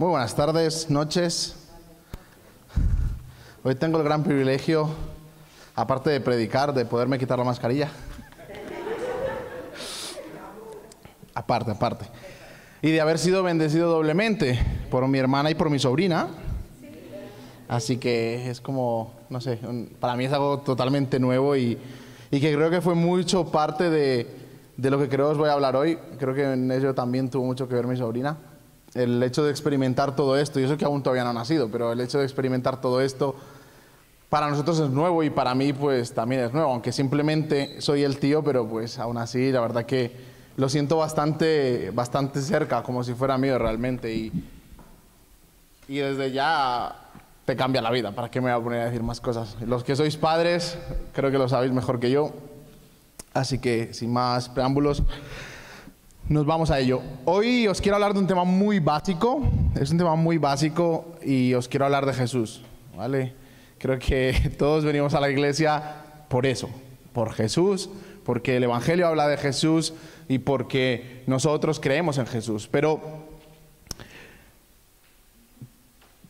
Muy buenas tardes, noches. Hoy tengo el gran privilegio, aparte de predicar, de poderme quitar la mascarilla. aparte, aparte. Y de haber sido bendecido doblemente por mi hermana y por mi sobrina. Así que es como, no sé, para mí es algo totalmente nuevo y, y que creo que fue mucho parte de, de lo que creo os voy a hablar hoy. Creo que en ello también tuvo mucho que ver mi sobrina el hecho de experimentar todo esto, y eso que aún todavía no ha nacido, pero el hecho de experimentar todo esto para nosotros es nuevo y para mí pues también es nuevo, aunque simplemente soy el tío, pero pues aún así la verdad que lo siento bastante, bastante cerca, como si fuera mío realmente y, y desde ya te cambia la vida, ¿para qué me voy a poner a decir más cosas? Los que sois padres creo que lo sabéis mejor que yo, así que sin más preámbulos, nos vamos a ello. Hoy os quiero hablar de un tema muy básico, es un tema muy básico y os quiero hablar de Jesús, ¿vale? Creo que todos venimos a la iglesia por eso, por Jesús, porque el Evangelio habla de Jesús y porque nosotros creemos en Jesús. Pero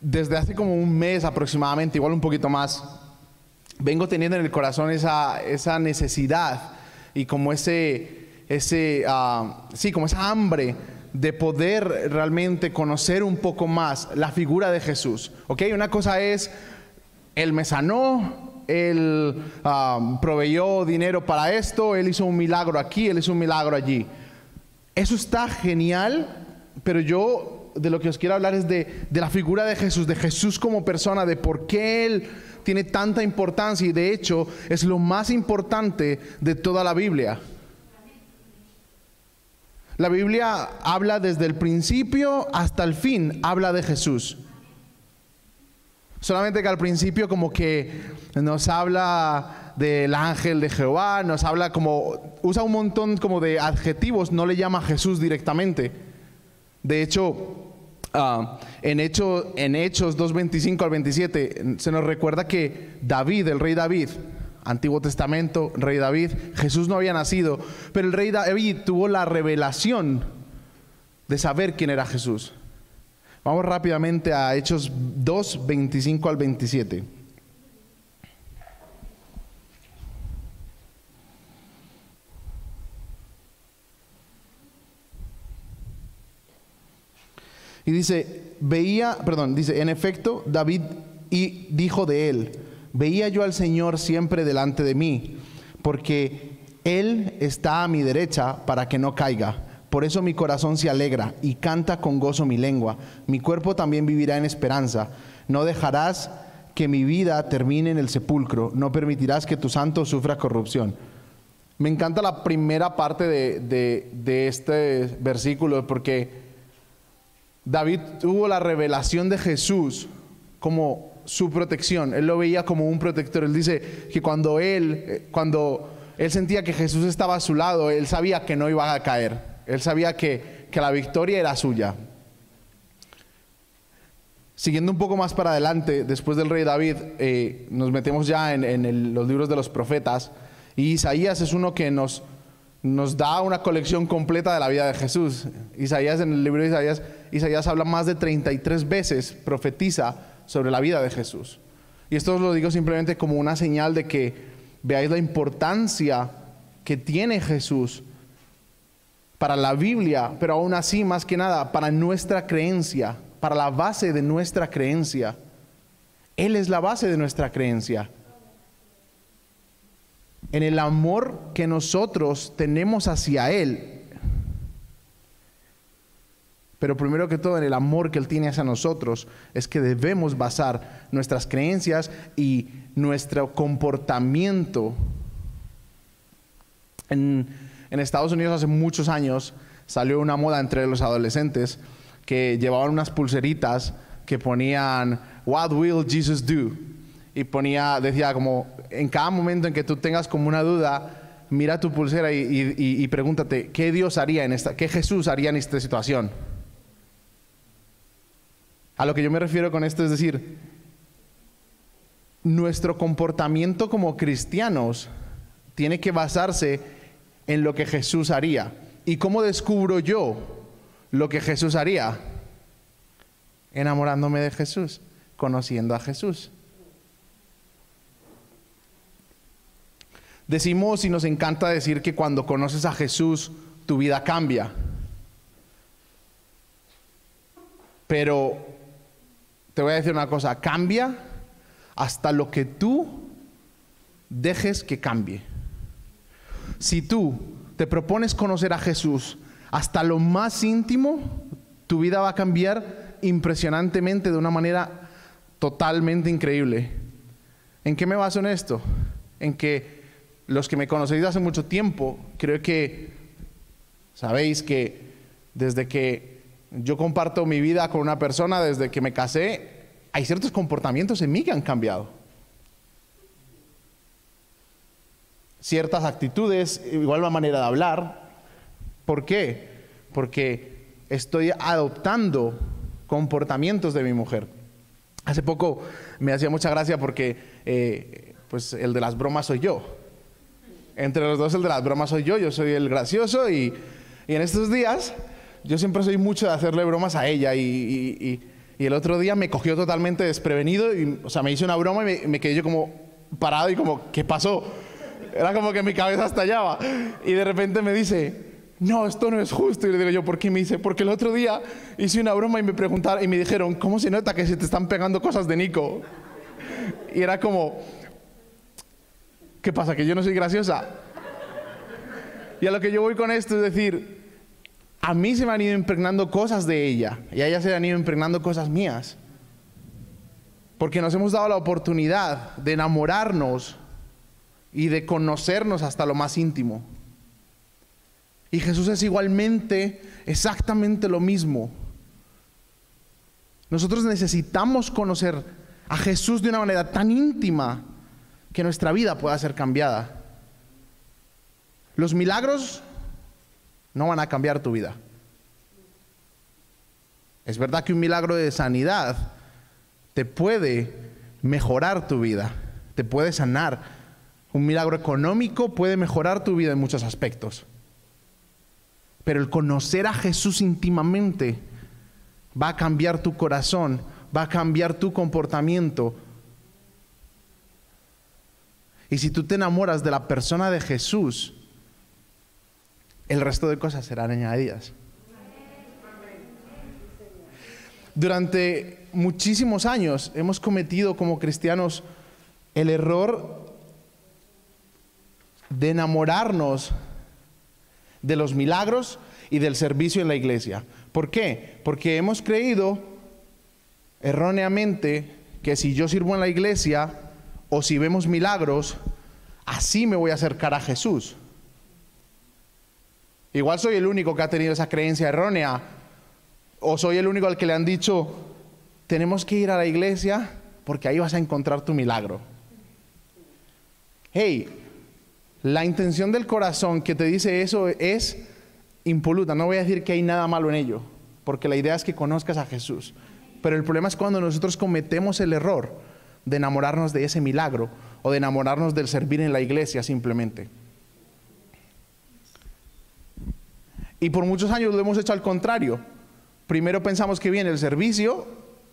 desde hace como un mes aproximadamente, igual un poquito más, vengo teniendo en el corazón esa, esa necesidad y como ese ese, ah, sí, como esa hambre de poder realmente conocer un poco más la figura de Jesús. ¿Ok? Una cosa es, Él me sanó, Él ah, proveyó dinero para esto, Él hizo un milagro aquí, Él hizo un milagro allí. Eso está genial, pero yo de lo que os quiero hablar es de, de la figura de Jesús, de Jesús como persona, de por qué Él tiene tanta importancia y de hecho es lo más importante de toda la Biblia. La Biblia habla desde el principio hasta el fin, habla de Jesús. Solamente que al principio como que nos habla del ángel de Jehová, nos habla como, usa un montón como de adjetivos, no le llama Jesús directamente. De hecho, ah, en, Hecho, en Hechos 2.25 al 27 se nos recuerda que David, el rey David, Antiguo Testamento, rey David, Jesús no había nacido, pero el rey David tuvo la revelación de saber quién era Jesús. Vamos rápidamente a Hechos 2, 25 al 27. Y dice, veía, perdón, dice, en efecto, David y dijo de él, veía yo al Señor siempre delante de mí, porque Él está a mi derecha para que no caiga. Por eso mi corazón se alegra y canta con gozo mi lengua. Mi cuerpo también vivirá en esperanza. No dejarás que mi vida termine en el sepulcro. No permitirás que tu santo sufra corrupción. Me encanta la primera parte de, de este versículo porque David tuvo la revelación de Jesús como su protección. Él lo veía como un protector. Él dice que cuando él, eh, cuando él sentía que Jesús estaba a su lado, él sabía que no iba a caer. Él sabía que, que la victoria era suya. Siguiendo un poco más para adelante, después del rey David, eh, nos metemos ya en, los libros de los profetas. Y Isaías es uno que nos, nos da una colección completa de la vida de Jesús. Isaías, en el libro de Isaías, Isaías habla más de 33 veces, profetiza sobre la vida de Jesús. Y esto os lo digo simplemente como una señal de que veáis la importancia que tiene Jesús para la Biblia, pero aún así, más que nada, para nuestra creencia, para la base de nuestra creencia. Él es la base de nuestra creencia. En el amor que nosotros tenemos hacia Él, pero primero que todo, en el amor que Él tiene hacia nosotros, es que debemos basar nuestras creencias y nuestro comportamiento. En, Estados Unidos hace muchos años salió una moda entre los adolescentes que llevaban unas pulseritas que ponían What will Jesus do? Y ponía, decía como, en cada momento en que tú tengas como una duda, mira tu pulsera y, y pregúntate, ¿qué Dios haría en esta, qué Jesús haría en esta situación? A lo que yo me refiero con esto es decir, nuestro comportamiento como cristianos tiene que basarse en lo que Jesús haría. ¿Y cómo descubro yo lo que Jesús haría? Enamorándome de Jesús, conociendo a Jesús. Decimos y nos encanta decir que cuando conoces a Jesús, tu vida cambia. Pero te voy a decir una cosa, cambia hasta lo que tú dejes que cambie. Si tú te propones conocer a Jesús hasta lo más íntimo, tu vida va a cambiar impresionantemente de una manera totalmente increíble. ¿En qué me baso en esto? En que los que me conocéis hace mucho tiempo, creo que sabéis que desde que yo comparto mi vida con una persona, desde que me casé, hay ciertos comportamientos en mí que han cambiado. Ciertas actitudes, igual la manera de hablar. ¿Por qué? Porque estoy adoptando comportamientos de mi mujer. Hace poco me hacía mucha gracia porque eh, pues el de las bromas soy yo. Entre los dos el de las bromas soy yo, yo soy el gracioso y, en estos días yo siempre soy mucho de hacerle bromas a ella y, el otro día me cogió totalmente desprevenido y, o sea, me hizo una broma y me, quedé yo como parado y como, ¿qué pasó? Era como que mi cabeza estallaba y de repente me dice, no, esto no es justo. Y le digo yo, ¿por qué? Me dice, porque el otro día hice una broma y me preguntaron y me dijeron, ¿cómo se nota que se te están pegando cosas de Nico? Y era como, ¿Qué pasa? ¿Que yo no soy graciosa? Y a lo que yo voy con esto es decir, a mí se me han ido impregnando cosas de ella y a ella se le han ido impregnando cosas mías. Porque nos hemos dado la oportunidad de enamorarnos y de conocernos hasta lo más íntimo. Y Jesús es igualmente, exactamente lo mismo. Nosotros necesitamos conocer a Jesús de una manera tan íntima que nuestra vida pueda ser cambiada. Los milagros no van a cambiar tu vida. Es verdad que un milagro de sanidad te puede mejorar tu vida, te puede sanar. Un milagro económico puede mejorar tu vida en muchos aspectos. Pero el conocer a Jesús íntimamente va a cambiar tu corazón, va a cambiar tu comportamiento, y si tú te enamoras de la persona de Jesús, el resto de cosas serán añadidas. Durante muchísimos años hemos cometido como cristianos el error de enamorarnos de los milagros y del servicio en la iglesia. ¿Por qué? Porque hemos creído erróneamente que si yo sirvo en la iglesia, o si vemos milagros, así me voy a acercar a Jesús. Igual soy el único que ha tenido esa creencia errónea, o soy el único al que le han dicho, tenemos que ir a la iglesia porque ahí vas a encontrar tu milagro. Hey, la intención del corazón que te dice eso es impoluta. No voy a decir que hay nada malo en ello, porque la idea es que conozcas a Jesús. Pero el problema es cuando nosotros cometemos el error de enamorarnos de ese milagro o de enamorarnos del servir en la iglesia simplemente. Y por muchos años lo hemos hecho al contrario. Primero pensamos que viene el servicio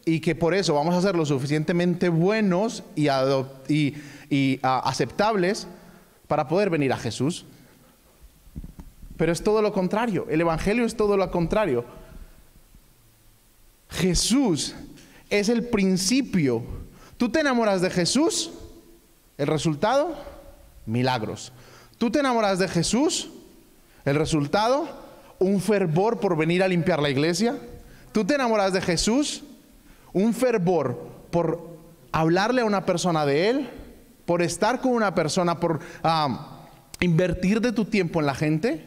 y que por eso vamos a ser lo suficientemente buenos y, y aceptables para poder venir a Jesús. Pero es todo lo contrario. El Evangelio es todo lo contrario. Jesús es el principio Tú te enamoras de Jesús, el resultado, milagros. Tú te enamoras de Jesús, el resultado, un fervor por venir a limpiar la iglesia. Tú te enamoras de Jesús, un fervor por hablarle a una persona de Él, por estar con una persona, por invertir de tu tiempo en la gente.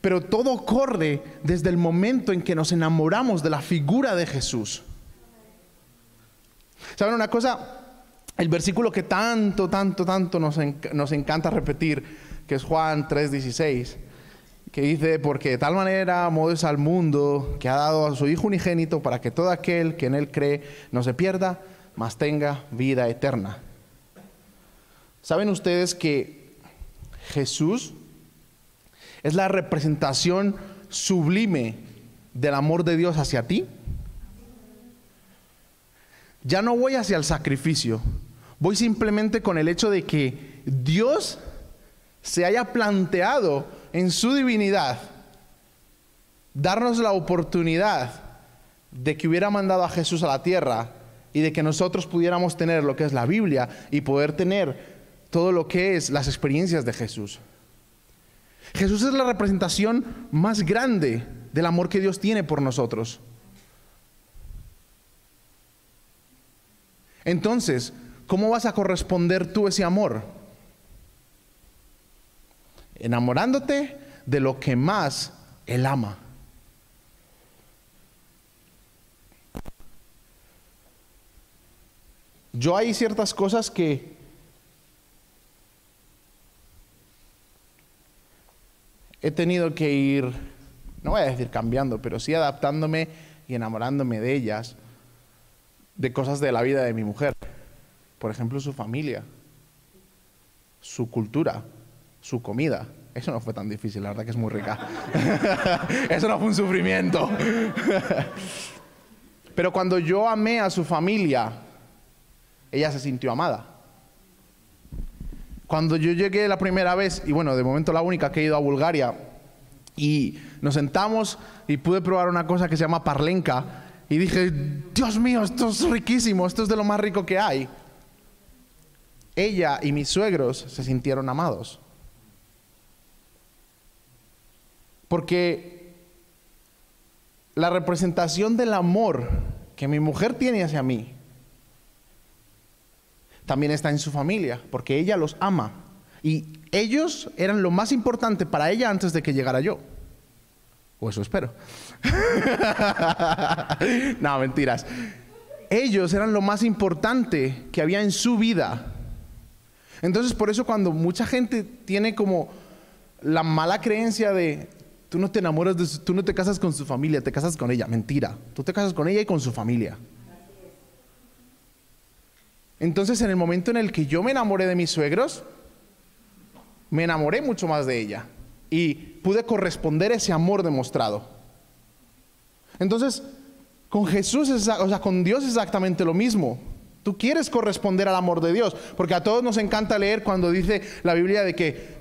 Pero todo corre desde el momento en que nos enamoramos de la figura de Jesús. ¿Saben una cosa? El versículo que tanto, tanto, tanto nos, nos encanta repetir, que es Juan 3:16, que dice, porque de tal manera amó Dios al mundo, que ha dado a su Hijo unigénito, para que todo aquel que en Él cree no se pierda, mas tenga vida eterna. ¿Saben ustedes que Jesús es la representación sublime del amor de Dios hacia ti? ya no voy hacia el sacrificio, voy simplemente con el hecho de que Dios se haya planteado en su divinidad darnos la oportunidad de que hubiera mandado a Jesús a la tierra y de que nosotros pudiéramos tener lo que es la Biblia y poder tener todo lo que es las experiencias de Jesús. Jesús es la representación más grande del amor que Dios tiene por nosotros. Entonces, ¿cómo vas a corresponder tú ese amor? Enamorándote de lo que más Él ama. Yo hay ciertas cosas que he tenido que ir, no voy a decir cambiando, pero sí adaptándome y enamorándome de ellas, de cosas de la vida de mi mujer. Por ejemplo, su familia, su cultura, su comida. Eso no fue tan difícil, la verdad que es muy rica. Eso no fue un sufrimiento. Pero cuando yo amé a su familia, ella se sintió amada. Cuando yo llegué la primera vez, y bueno, de momento la única que he ido a Bulgaria, y nos sentamos y pude probar una cosa que se llama parlenca, y dije, Dios mío, esto es riquísimo, esto es de lo más rico que hay. Ella y mis suegros se sintieron amados. Porque la representación del amor que mi mujer tiene hacia mí también está en su familia, porque ella los ama. Y ellos eran lo más importante para ella antes de que llegara yo. O eso espero. no, mentiras. Ellos eran lo más importante que había en su vida. Entonces, por eso cuando mucha gente tiene como la mala creencia de tú no te enamoras de tú no te casas con su familia, te casas con ella, mentira. Tú te casas con ella y con su familia. Entonces, en el momento en el que yo me enamoré de mis suegros, me enamoré mucho más de ella y pude corresponder ese amor demostrado. Entonces, con Jesús, o sea, con Dios es exactamente lo mismo. Tú quieres corresponder al amor de Dios, porque a todos nos encanta leer cuando dice la Biblia de que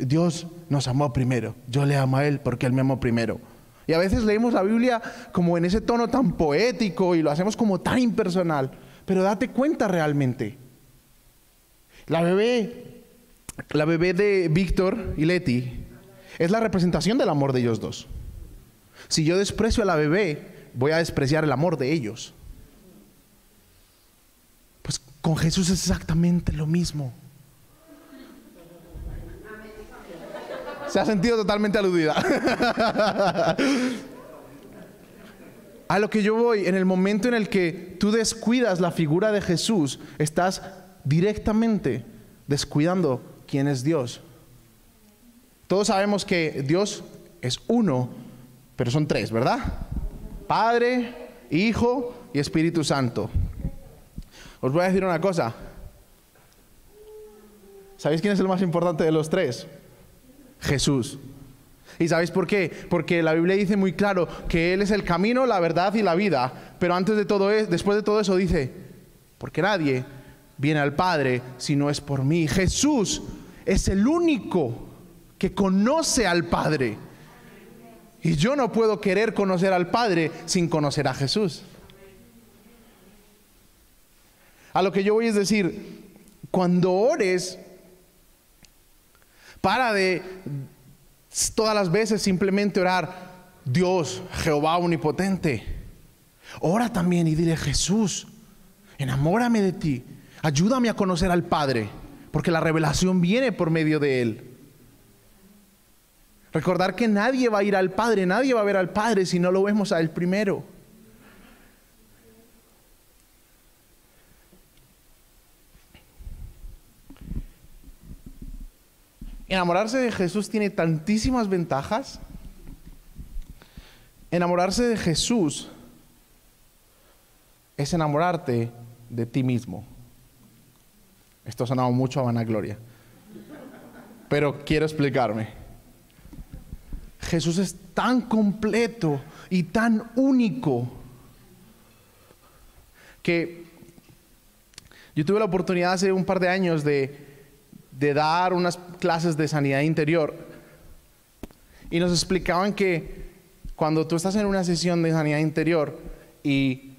Dios nos amó primero, yo le amo a Él porque Él me amó primero. Y a veces leemos la Biblia como en ese tono tan poético y lo hacemos como tan impersonal. Pero date cuenta realmente. La bebé, la bebé de Víctor y Leti es la representación del amor de ellos dos. Si yo desprecio a la bebé, voy a despreciar el amor de ellos. Pues con Jesús es exactamente lo mismo. Se ha sentido totalmente aludida. A lo que yo voy, en el momento en el que tú descuidas la figura de Jesús, estás directamente descuidando quién es Dios. Todos sabemos que Dios es uno, pero son tres, ¿verdad? Padre, Hijo y Espíritu Santo. Os voy a decir una cosa. ¿Sabéis quién es el más importante de los tres? Jesús. ¿Y sabéis por qué? Porque la Biblia dice muy claro que Él es el camino, la verdad y la vida. Pero antes de todo eso, después de todo eso dice, porque nadie viene al Padre si no es por mí. Jesús es el único que conoce al Padre. Y yo no puedo querer conocer al Padre sin conocer a Jesús. A lo que yo voy es decir, cuando ores, para de todas las veces simplemente orar, Dios, Jehová omnipotente. Ora también y dile, Jesús, enamórame de ti, ayúdame a conocer al Padre, porque la revelación viene por medio de Él. Recordar que nadie va a ir al Padre, nadie va a ver al Padre si no lo vemos a Él primero. Enamorarse de Jesús tiene tantísimas ventajas. Enamorarse de Jesús es enamorarte de ti mismo. Esto ha sonado mucho a vanagloria. Pero quiero explicarme. Jesús es tan completo y tan único Que yo tuve la oportunidad hace un par de años de, de dar unas clases de sanidad interior y nos explicaban que cuando tú estás en una sesión de sanidad interior y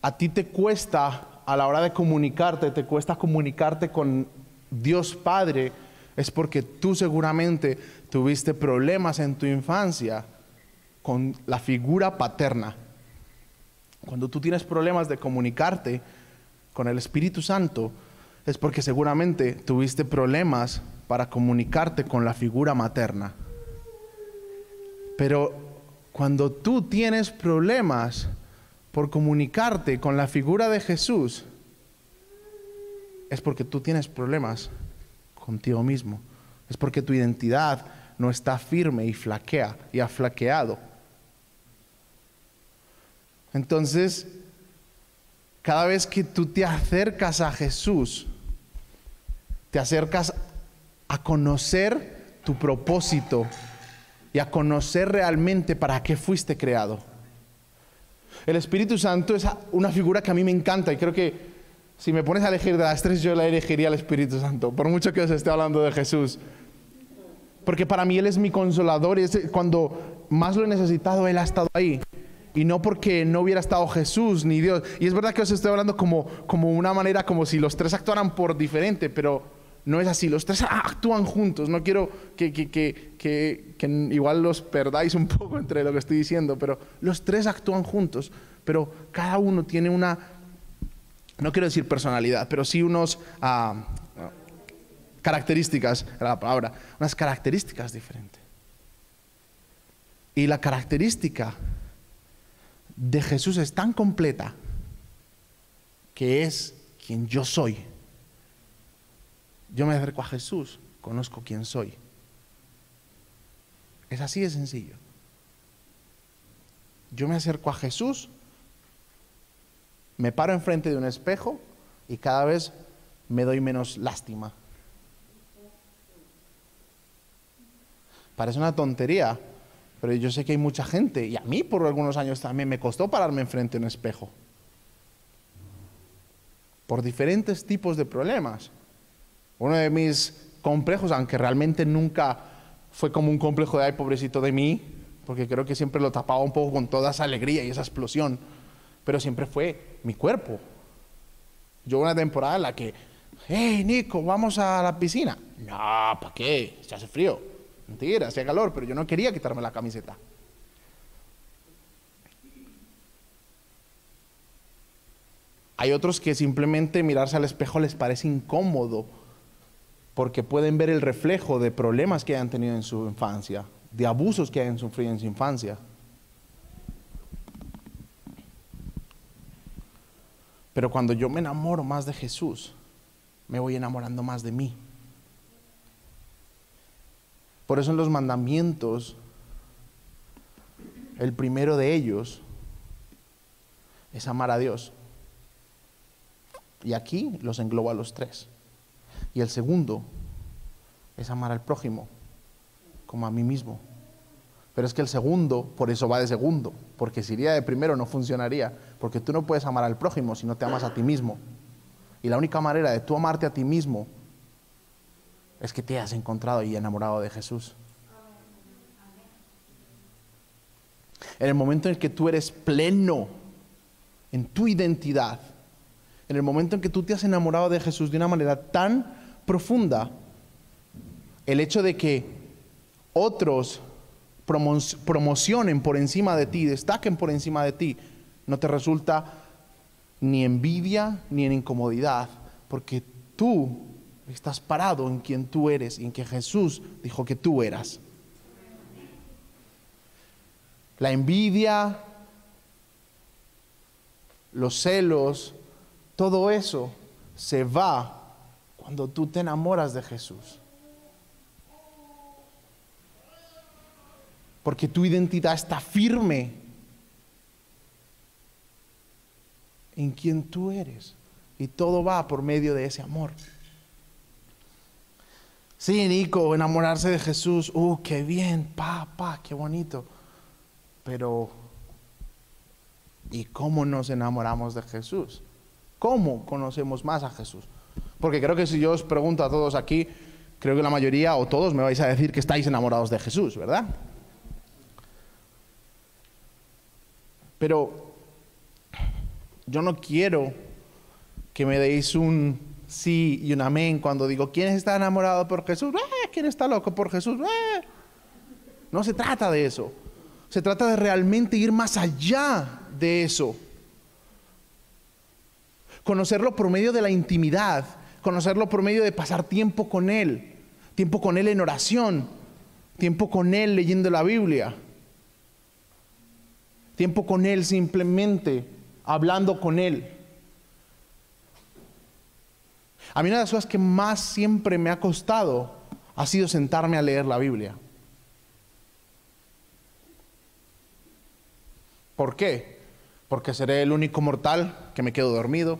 a ti te cuesta a la hora de comunicarte, te cuesta comunicarte con Dios Padre, es porque tú seguramente tuviste problemas en tu infancia con la figura paterna. Cuando tú tienes problemas de comunicarte con el Espíritu Santo, es porque seguramente tuviste problemas para comunicarte con la figura materna. Pero cuando tú tienes problemas por comunicarte con la figura de Jesús, es porque tú tienes problemas contigo mismo. Es porque tu identidad no está firme y flaquea y ha flaqueado. Entonces, cada vez que tú te acercas a Jesús, te acercas a conocer tu propósito y a conocer realmente para qué fuiste creado. El Espíritu Santo es una figura que a mí me encanta y creo que si me pones a elegir de las tres, yo la elegiría al Espíritu Santo, por mucho que os esté hablando de Jesús. Porque para mí Él es mi consolador y es cuando más lo he necesitado, Él ha estado ahí. Y no porque no hubiera estado Jesús ni Dios. Y es verdad que os estoy hablando como, como una manera, como si los tres actuaran por diferente, pero no es así. Los tres actúan juntos. No quiero que, que, que, que igual los perdáis un poco entre lo que estoy diciendo, pero los tres actúan juntos. Pero cada uno tiene una no quiero decir personalidad, pero sí unos ah, características, era la palabra, unas características diferentes. Y la característica de Jesús es tan completa que es quien yo soy. Yo me acerco a Jesús, conozco quién soy. Es así de sencillo. Yo me acerco a Jesús, me paro enfrente de un espejo y cada vez me doy menos lástima. Parece una tontería, pero yo sé que hay mucha gente, y a mí por algunos años también me costó pararme enfrente de un espejo. Por diferentes tipos de problemas. Uno de mis complejos, aunque realmente nunca fue como un complejo de ay, pobrecito de mí, porque creo que siempre lo tapaba un poco con toda esa alegría y esa explosión pero siempre fue mi cuerpo. Yo una temporada en la que, hey Nico, vamos a la piscina. No, ¿para qué? Se hace frío. Mentira, hacía calor, pero yo no quería quitarme la camiseta. Hay otros que simplemente mirarse al espejo les parece incómodo porque pueden ver el reflejo de problemas que hayan tenido en su infancia, de abusos que hayan sufrido en su infancia. Pero cuando yo me enamoro más de Jesús, me voy enamorando más de mí. Por eso en los mandamientos, el primero de ellos es amar a Dios. Y aquí los engloba a los tres. Y el segundo es amar al prójimo como a mí mismo. Pero es que el segundo, por eso va de segundo, porque si iría de primero no funcionaría, porque tú no puedes amar al prójimo si no te amas a ti mismo. Y la única manera de tú amarte a ti mismo es que te hayas encontrado y enamorado de Jesús. En el momento en el que tú eres pleno en tu identidad, en el momento en que tú te has enamorado de Jesús de una manera tan profunda, el hecho de que otros promocionen por encima de ti, destaquen por encima de ti, no te resulta ni envidia ni en incomodidad, porque tú estás parado en quien tú eres y en que Jesús dijo que tú eras. La envidia, los celos, todo eso se va cuando tú te enamoras de Jesús. porque tu identidad está firme en quien tú eres. Y todo va por medio de ese amor. Sí, Nico, enamorarse de Jesús, uh, qué bien, pa, pa, qué bonito. Pero, ¿y cómo nos enamoramos de Jesús? ¿Cómo conocemos más a Jesús? Porque creo que si yo os pregunto a todos aquí, creo que la mayoría o todos me vais a decir que estáis enamorados de Jesús, ¿verdad? Pero yo no quiero que me deis un sí y un amén cuando digo, ¿quién está enamorado por Jesús? ¡Eh! ¿Quién está loco por Jesús? ¡Eh! No se trata de eso. Se trata de realmente ir más allá de eso. Conocerlo por medio de la intimidad, conocerlo por medio de pasar tiempo con Él, tiempo con Él en oración, tiempo con Él leyendo la Biblia, tiempo con Él simplemente hablando con Él. A mí una de las cosas que más siempre me ha costado ha sido sentarme a leer la Biblia. ¿Por qué? Porque seré el único mortal que me quedo dormido,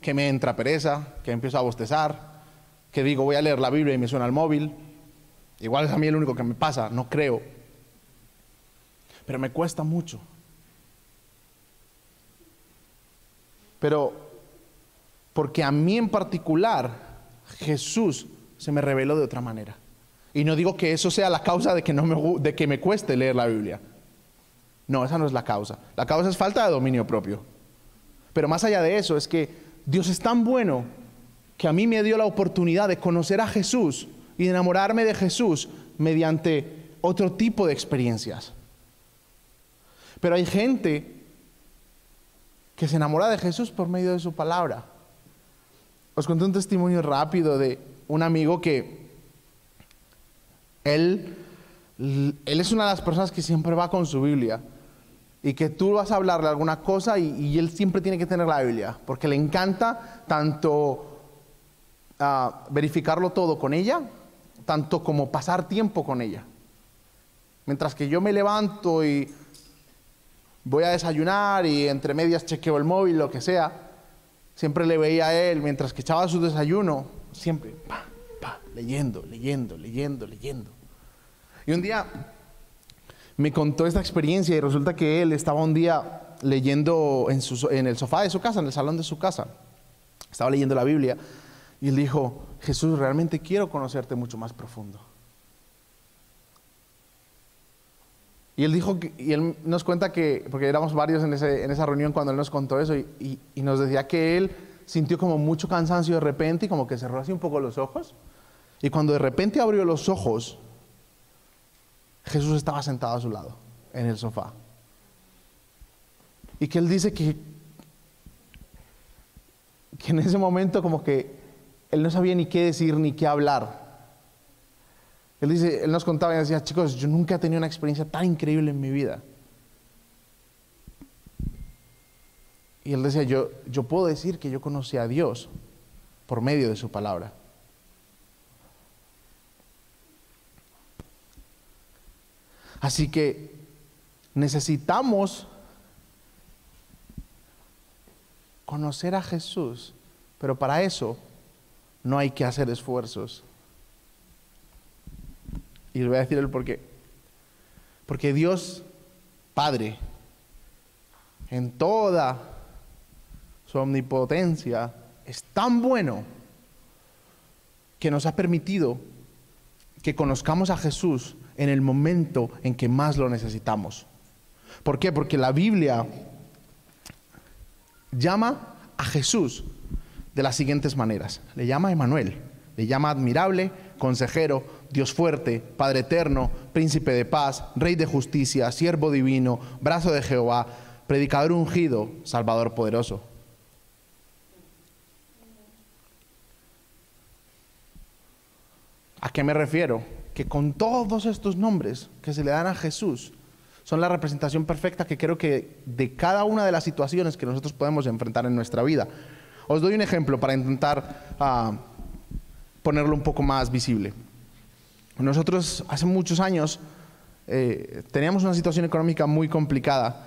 que me entra pereza, que empiezo a bostezar, que digo voy a leer la Biblia y me suena el móvil. Igual es a mí el único que me pasa, no creo. Pero me cuesta mucho. Pero porque a mí en particular Jesús se me reveló de otra manera. Y no digo que eso sea la causa de que, no me, de que me cueste leer la Biblia. No, esa no es la causa. La causa es falta de dominio propio. Pero más allá de eso, es que Dios es tan bueno que a mí me dio la oportunidad de conocer a Jesús y de enamorarme de Jesús mediante otro tipo de experiencias. Pero hay gente que se enamora de Jesús por medio de su palabra. Os conté un testimonio rápido de un amigo que él, él es una de las personas que siempre va con su Biblia y que tú vas a hablarle alguna cosa y, él siempre tiene que tener la Biblia, porque le encanta tanto ah, verificarlo todo con ella, tanto como pasar tiempo con ella. Mientras que yo me levanto y voy a desayunar y entre medias chequeo el móvil, lo que sea, siempre le veía a él, mientras que echaba su desayuno, siempre, pa, pa, leyendo, leyendo, leyendo, leyendo. Y un día me contó esta experiencia y resulta que él estaba un día leyendo en, el sofá de su casa, en el salón de su casa. Estaba leyendo la Biblia y él dijo, Jesús, realmente quiero conocerte mucho más profundo. Y él dijo, y él nos cuenta que, porque éramos varios en, esa reunión cuando él nos contó eso, y, y, nos decía que él sintió como mucho cansancio de repente y como que cerró así un poco los ojos. Y cuando de repente abrió los ojos, Jesús estaba sentado a su lado, en el sofá. Y que él dice que, que en ese momento como que él no sabía ni qué decir ni qué hablar. Él dice, él nos contaba y decía, chicos, yo nunca he tenido una experiencia tan increíble en mi vida. Y él decía, yo, yo puedo decir que yo conocí a Dios por medio de su palabra. Así que necesitamos conocer a Jesús, pero para eso no hay que hacer esfuerzos. Y les voy a decir el por qué. Porque Dios Padre, en toda su omnipotencia, es tan bueno que nos ha permitido que conozcamos a Jesús en el momento en que más lo necesitamos. ¿Por qué? Porque la Biblia llama a Jesús de las siguientes maneras. Le llama Emanuel, le llama admirable, consejero, Dios fuerte, Padre eterno, príncipe de paz, Rey de justicia, siervo divino, brazo de Jehová, predicador ungido, Salvador poderoso. ¿A qué me refiero? Que con todos estos nombres que se le dan a Jesús, son la representación perfecta que creo que de cada una de las situaciones que nosotros podemos enfrentar en nuestra vida. Os doy un ejemplo para intentar ah, ponerlo un poco más visible. Nosotros hace muchos años eh, teníamos una situación económica muy complicada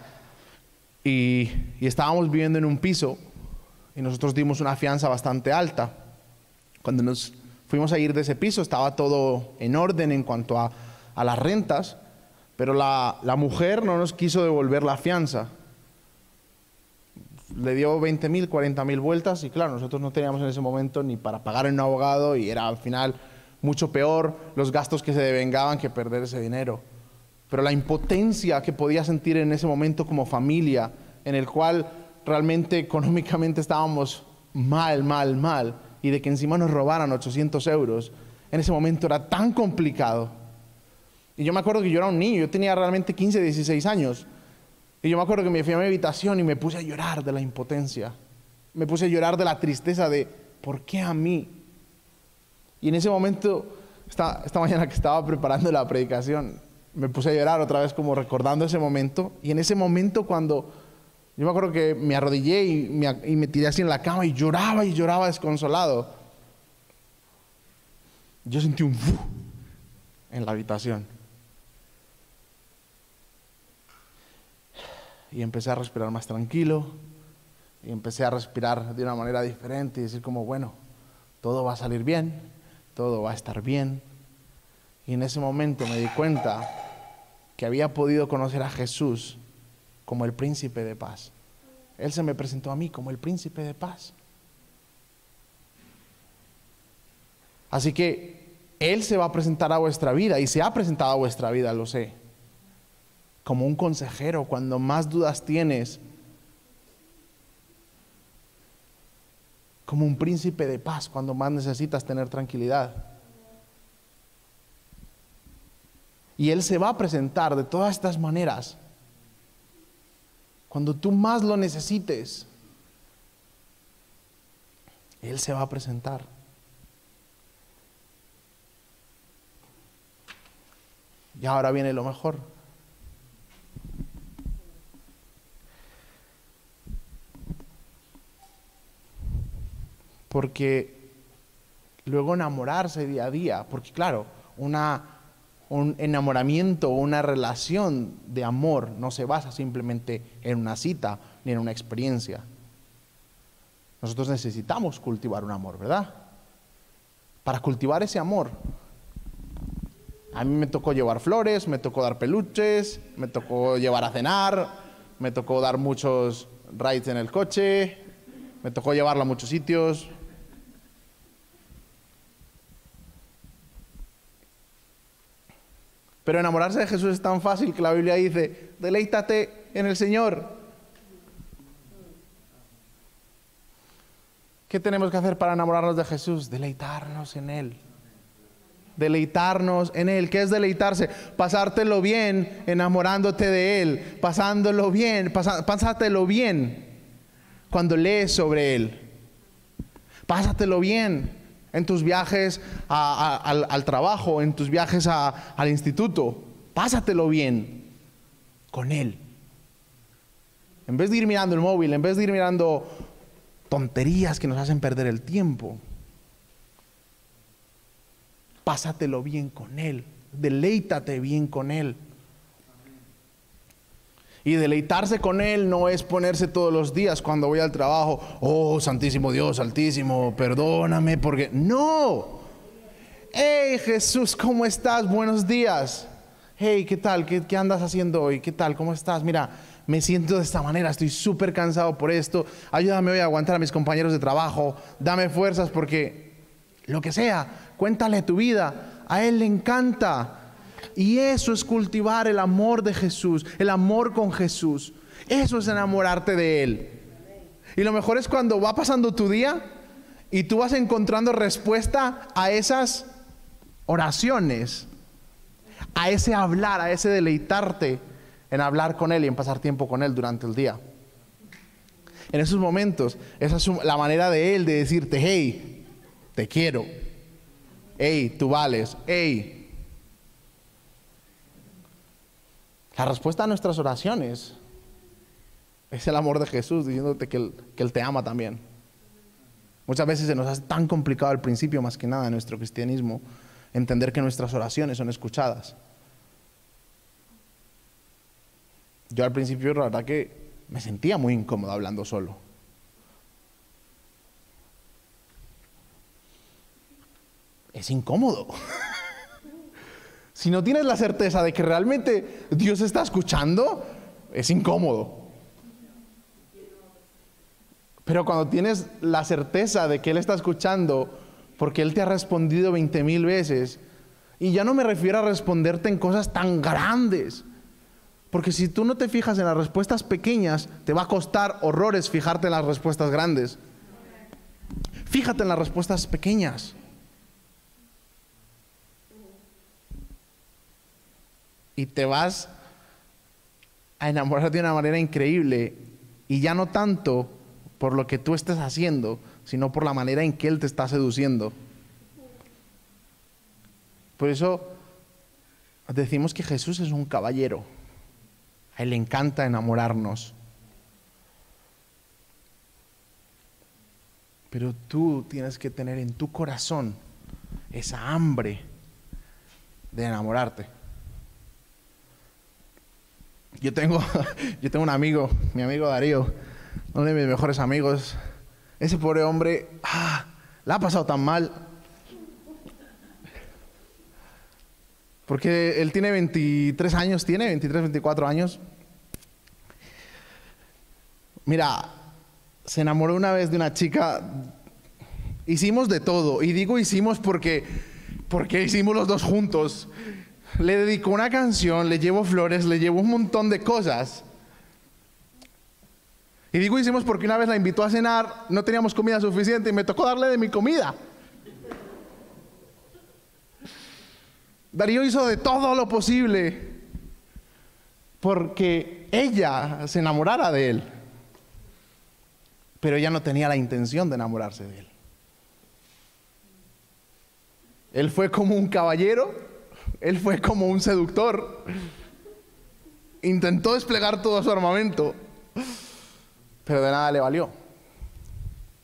y, estábamos viviendo en un piso y nosotros dimos una fianza bastante alta. Cuando nos fuimos a ir de ese piso estaba todo en orden en cuanto a, las rentas, pero la, la, mujer no nos quiso devolver la fianza. le dio 20 mil, 40 mil vueltas y claro, nosotros no teníamos en ese momento ni para pagar un abogado y era al final mucho peor los gastos que se devengaban que perder ese dinero. Pero la impotencia que podía sentir en ese momento como familia, en el cual realmente económicamente estábamos mal, mal, mal, y de que encima nos robaran 800 euros, en ese momento era tan complicado. Y yo me acuerdo que yo era un niño, yo tenía realmente 15, 16 años. Y yo me acuerdo que me fui a mi habitación y me puse a llorar de la impotencia. Me puse a llorar de la tristeza de, ¿por qué a mí? Y en ese momento, esta, esta mañana que estaba preparando la predicación, me puse a llorar otra vez como recordando ese momento. Y en ese momento cuando yo me acuerdo que me arrodillé y me, tiré así en la cama y lloraba y lloraba desconsolado. Yo sentí un en la habitación. y empecé a respirar más tranquilo y empecé a respirar de una manera diferente y decir como, bueno, todo va a salir bien, todo va a estar bien. Y en ese momento me di cuenta que había podido conocer a Jesús como el príncipe de paz. Él se me presentó a mí como el príncipe de paz. Así que Él se va a presentar a vuestra vida y se ha presentado a vuestra vida, lo sé como un consejero cuando más dudas tienes, como un príncipe de paz cuando más necesitas tener tranquilidad. Y Él se va a presentar de todas estas maneras cuando tú más lo necesites. Él se va a presentar. Y ahora viene lo mejor. porque luego enamorarse día a día, porque claro, una, un enamoramiento o una relación de amor no se basa simplemente en una cita ni en una experiencia. Nosotros necesitamos cultivar un amor, ¿verdad? Para cultivar ese amor, a mí me tocó llevar flores, me tocó dar peluches, me tocó llevar a cenar, me tocó dar muchos rides en el coche, me tocó llevarla a muchos sitios, Pero enamorarse de Jesús es tan fácil que la Biblia dice, deleítate en el Señor. ¿Qué tenemos que hacer para enamorarnos de Jesús? Deleitarnos en Él. Deleitarnos en Él. ¿Qué es deleitarse? Pasártelo bien enamorándote de Él. Pasándolo bien, pasártelo bien cuando lees sobre Él. Pásatelo bien en tus viajes al, trabajo, en tus viajes al instituto. Pásatelo bien con Él. En vez de ir mirando el móvil, en vez de ir mirando tonterías que nos hacen perder el tiempo, pásatelo bien con Él. Deleítate bien con Él. Y deleitarse con Él no es ponerse todos los días cuando voy al trabajo, oh Santísimo Dios, Altísimo, perdóname porque... No. Hey Jesús, ¿cómo estás? Buenos días. Hey, ¿qué tal? ¿Qué, ¿Qué, andas haciendo hoy? ¿Qué tal? ¿Cómo estás? Mira, me siento de esta manera, estoy súper cansado por esto. Ayúdame hoy a aguantar a mis compañeros de trabajo. Dame fuerzas porque lo que sea, cuéntale tu vida. A Él le encanta y eso es cultivar el amor de Jesús, el amor con Jesús. Eso es enamorarte de Él. Y lo mejor es cuando va pasando tu día y tú vas encontrando respuesta a esas oraciones, a ese hablar, a ese deleitarte en hablar con Él y en pasar tiempo con Él durante el día. En esos momentos, esa es la manera de Él de decirte, hey, te quiero, hey, tú vales, hey, La respuesta a nuestras oraciones es el amor de Jesús diciéndote que él, te ama también. Muchas veces se nos hace tan complicado al principio, más que nada, en nuestro cristianismo, entender que nuestras oraciones son escuchadas. Yo al principio, la verdad que me sentía muy incómodo hablando solo. Es incómodo. Si no tienes la certeza de que realmente Dios está escuchando, es incómodo. Pero cuando tienes la certeza de que Él está escuchando, porque Él te ha respondido 20 mil veces, y ya no me refiero a responderte en cosas tan grandes, porque si tú no te fijas en las respuestas pequeñas, te va a costar horrores fijarte en las respuestas grandes. Fíjate en las respuestas pequeñas. Y te vas a enamorar de una manera increíble. Y ya no tanto por lo que tú estés haciendo, sino por la manera en que Él te está seduciendo. Por eso decimos que Jesús es un caballero. A Él le encanta enamorarnos. Pero tú tienes que tener en tu corazón esa hambre de enamorarte. Yo tengo, yo tengo un amigo, mi amigo Darío, uno de mis mejores amigos. Ese pobre hombre, ah, la ha pasado tan mal. Porque él tiene 23 años, tiene 23, 24 años. Mira, se enamoró una vez de una chica. Hicimos de todo. Y digo hicimos porque, porque hicimos los dos juntos. Le dedicó una canción, le llevo flores, le llevo un montón de cosas. Y digo hicimos porque una vez la invitó a cenar, no teníamos comida suficiente y me tocó darle de mi comida. Darío hizo de todo lo posible porque ella se enamorara de él pero ella no tenía la intención de enamorarse de él. Él fue como un caballero, él fue como un seductor. Intentó desplegar todo su armamento, pero de nada le valió,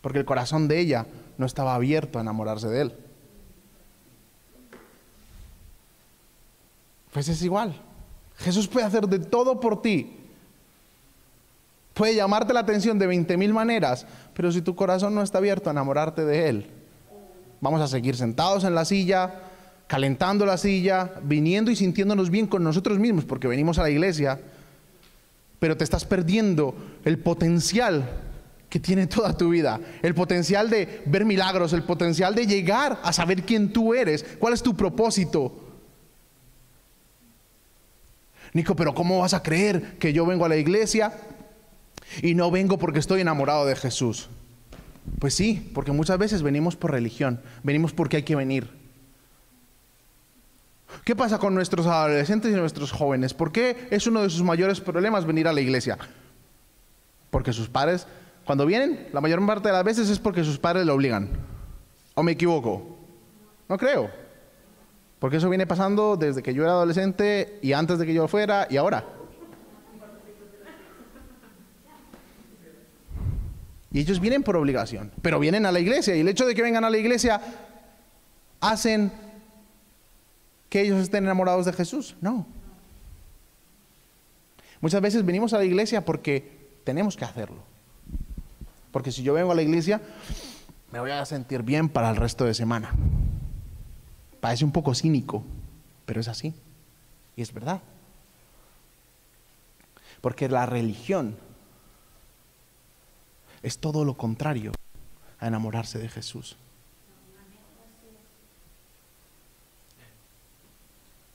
porque el corazón de ella no estaba abierto a enamorarse de él. Pues es igual. Jesús puede hacer de todo por ti, Puede llamarte la atención de 20 mil maneras, pero si tu corazón no está abierto a enamorarte de Él, vamos a seguir sentados en la silla, calentando la silla, viniendo y sintiéndonos bien con nosotros mismos, porque venimos a la iglesia, pero te estás perdiendo el potencial que tiene toda tu vida, el potencial de ver milagros, el potencial de llegar a saber quién tú eres, cuál es tu propósito. Nico, pero ¿cómo vas a creer que yo vengo a la iglesia y no vengo porque estoy enamorado de Jesús. Pues sí, porque muchas veces venimos por religión, venimos porque hay que venir. ¿Qué pasa con nuestros adolescentes y nuestros jóvenes? ¿Por qué es uno de sus mayores problemas venir a la iglesia? Porque sus padres, cuando vienen, la mayor parte de las veces es porque sus padres lo obligan. ¿O me equivoco? No creo. Porque eso viene pasando desde que yo era adolescente y antes de que yo fuera y ahora. Y ellos vienen por obligación, pero vienen a la iglesia. Y el hecho de que vengan a la iglesia hacen que ellos estén enamorados de Jesús. No. Muchas veces venimos a la iglesia porque tenemos que hacerlo. Porque si yo vengo a la iglesia, me voy a sentir bien para el resto de semana. Parece un poco cínico, pero es así. Y es verdad. Porque la religión es todo lo contrario a enamorarse de Jesús.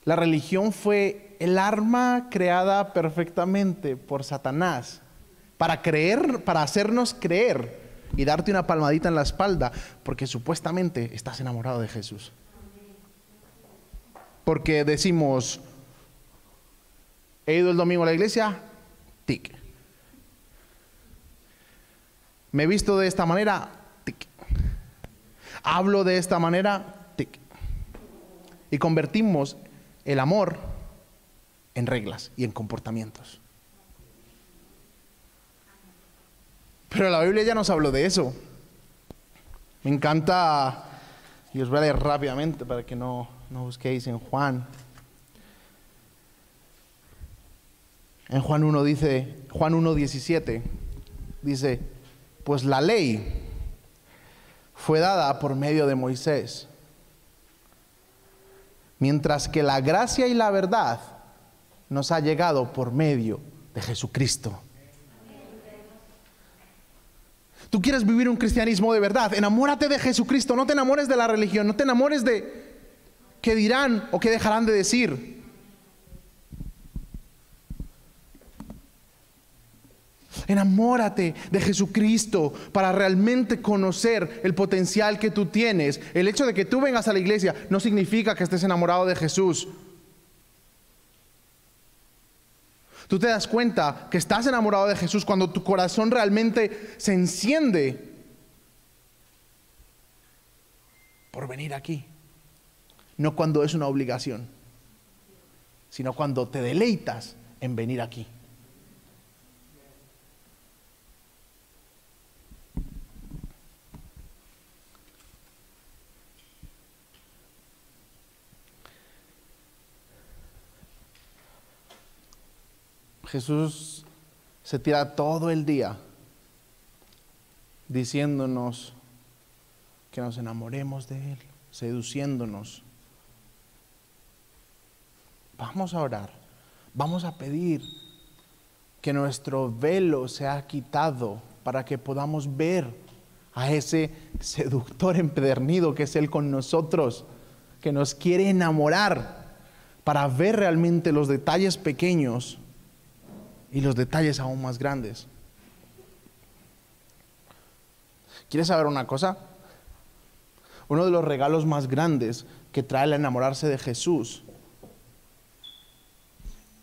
La religión fue el arma creada perfectamente por Satanás para creer, para hacernos creer y darte una palmadita en la espalda, porque supuestamente estás enamorado de Jesús. Porque decimos, he ido el domingo a la iglesia, tic. Me he visto de esta manera, tic. Hablo de esta manera, tic. Y convertimos el amor en reglas y en comportamientos. Pero la Biblia ya nos habló de eso. Me encanta, y os voy a leer rápidamente para que no, no busquéis en Juan. En Juan 1 dice, Juan 1, 17, dice, pues la ley fue dada por medio de Moisés, mientras que la gracia y la verdad nos ha llegado por medio de Jesucristo. Tú quieres vivir un cristianismo de verdad. Enamórate de Jesucristo. No te enamores de la religión. No te enamores de qué dirán o qué dejarán de decir. Enamórate de Jesucristo para realmente conocer el potencial que tú tienes. El hecho de que tú vengas a la iglesia no significa que estés enamorado de Jesús. Tú te das cuenta que estás enamorado de Jesús cuando tu corazón realmente se enciende por venir aquí. No cuando es una obligación, sino cuando te deleitas en venir aquí. Jesús se tira todo el día diciéndonos que nos enamoremos de Él, seduciéndonos. Vamos a orar, vamos a pedir que nuestro velo sea quitado para que podamos ver a ese seductor empedernido que es Él con nosotros, que nos quiere enamorar para ver realmente los detalles pequeños y los detalles aún más grandes. ¿Quieres saber una cosa? Uno de los regalos más grandes que trae el enamorarse de Jesús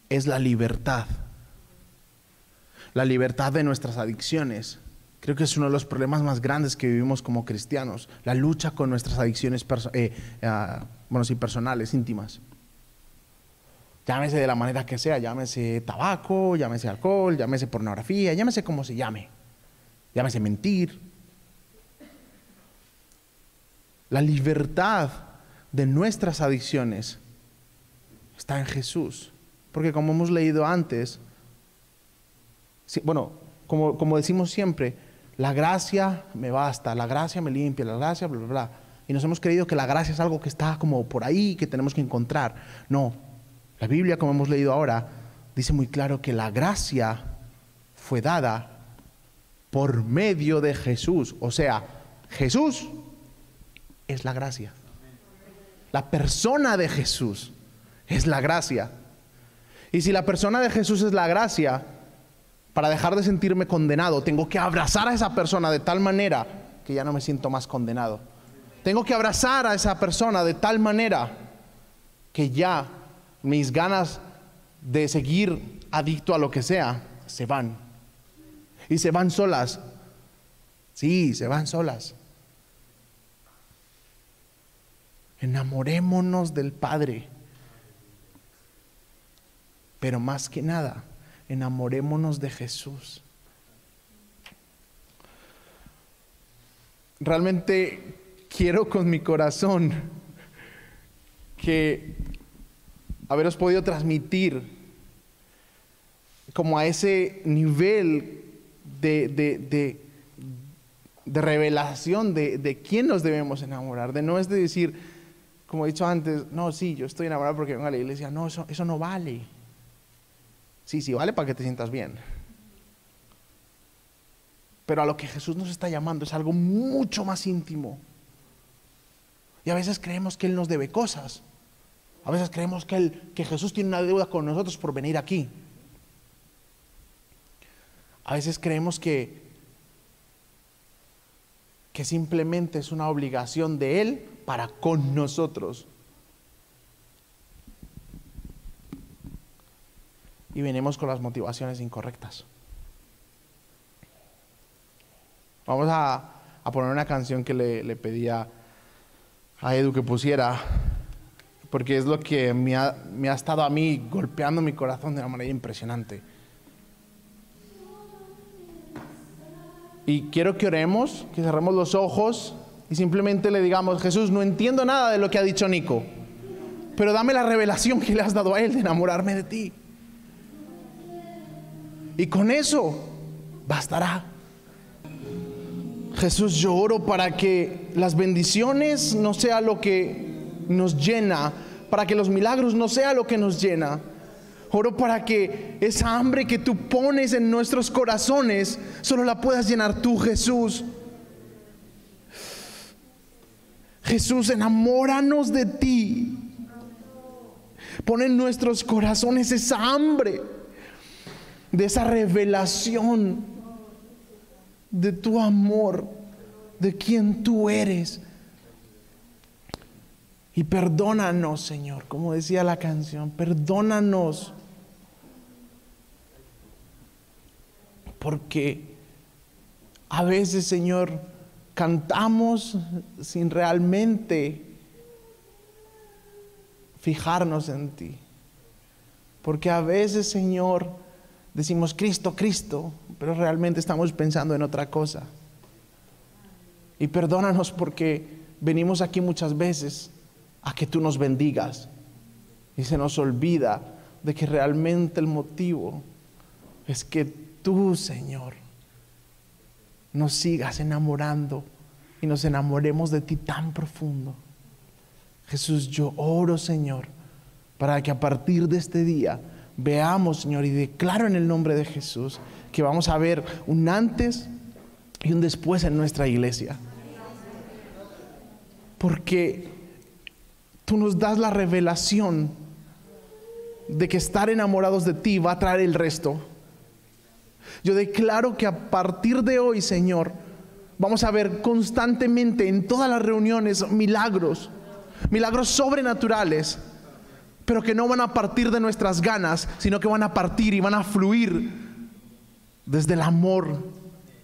es la libertad. La libertad de nuestras adicciones. Creo que es uno de los problemas más grandes que vivimos como cristianos. La lucha con nuestras adicciones eh, ah, bueno, sí, personales, íntimas. Llámese de la manera que sea, llámese tabaco, llámese alcohol, llámese pornografía, llámese como se llame. Llámese mentir. La libertad de nuestras adicciones está en Jesús. Porque como hemos leído antes, bueno, como, decimos siempre, la gracia me basta, la gracia me limpia, la gracia, bla, bla, bla. Y nos hemos creído que la gracia es algo que está como por ahí, que tenemos que encontrar. No, la Biblia, como hemos leído ahora, dice muy claro que la gracia fue dada por medio de Jesús. O sea, Jesús es la gracia. La persona de Jesús es la gracia. Y si la persona de Jesús es la gracia, para dejar de sentirme condenado, tengo que abrazar a esa persona de tal manera que ya no me siento más condenado. Tengo que abrazar a esa persona de tal manera que ya mis ganas de seguir adicto a lo que sea, se van. Y se van solas. Sí, se van solas. Enamorémonos del Padre. Pero más que nada, enamorémonos de Jesús. Realmente quiero con mi corazón que haberos podido transmitir como a ese nivel de, de, de, revelación de, quién nos debemos enamorar, de no es de decir, como he dicho antes, no, sí, yo estoy enamorado porque vengo a la iglesia, no, eso, eso no vale. Sí, sí, vale para que te sientas bien. Pero a lo que Jesús nos está llamando es algo mucho más íntimo. Y a veces creemos que Él nos debe cosas. A veces creemos que, Jesús tiene una deuda con nosotros por venir aquí. A veces creemos que, que simplemente es una obligación de Él para con nosotros. Y venimos con las motivaciones incorrectas. Vamos a, poner una canción que le, le pedía a Edu que pusiera porque es lo que me ha, estado a mí golpeando mi corazón de una manera impresionante. Y quiero que oremos, que cerremos los ojos y simplemente le digamos, Jesús, no entiendo nada de lo que ha dicho Nico, pero dame la revelación que le has dado a él de enamorarme de ti. Y con eso bastará. Jesús, yo oro para que las bendiciones no sea lo que nos llena, para que los milagros no sea lo que nos llena, Oro para que esa hambre que tú pones en nuestros corazones solo la puedas llenar tú, Jesús. Jesús, enamóranos de ti. Pon en nuestros corazones esa hambre de esa revelación de tu amor, de quien tú eres. Y perdónanos, Señor, como decía la canción, perdónanos. Porque a veces, Señor, cantamos sin realmente fijarnos en ti. Porque a veces, Señor, decimos Cristo, Cristo, pero realmente estamos pensando en otra cosa. Y perdónanos porque venimos aquí muchas veces a que tú nos bendigas y se nos olvida de que realmente el motivo es que tú, Señor, nos sigas enamorando y nos enamoremos de ti tan profundo. Jesús, yo oro, Señor, para que a partir de este día veamos, Señor, y declaro en el nombre de Jesús que vamos a ver un antes y un después en nuestra iglesia. Porque tú nos das la revelación de que estar enamorados de ti va a traer el resto. Yo declaro que a partir de hoy, Señor, vamos a ver constantemente en todas las reuniones milagros, milagros sobrenaturales, pero que no van a partir de nuestras ganas, sino que van a partir y van a fluir desde el amor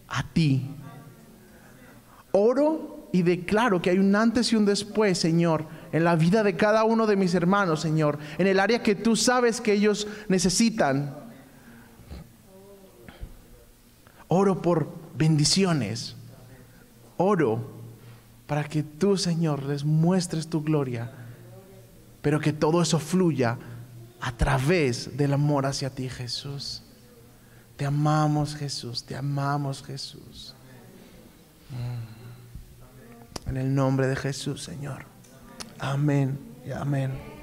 a ti. Oro y declaro que hay un antes y un después, Señor, en la vida de cada uno de mis hermanos, Señor, en el área que tú sabes que ellos necesitan. Oro por bendiciones. Oro para que tú, Señor, les muestres tu gloria, pero que todo eso fluya a través del amor hacia ti, Jesús. Te amamos, Jesús, te amamos, Jesús. Mm. En el nombre de Jesús, Señor. Amén y amén.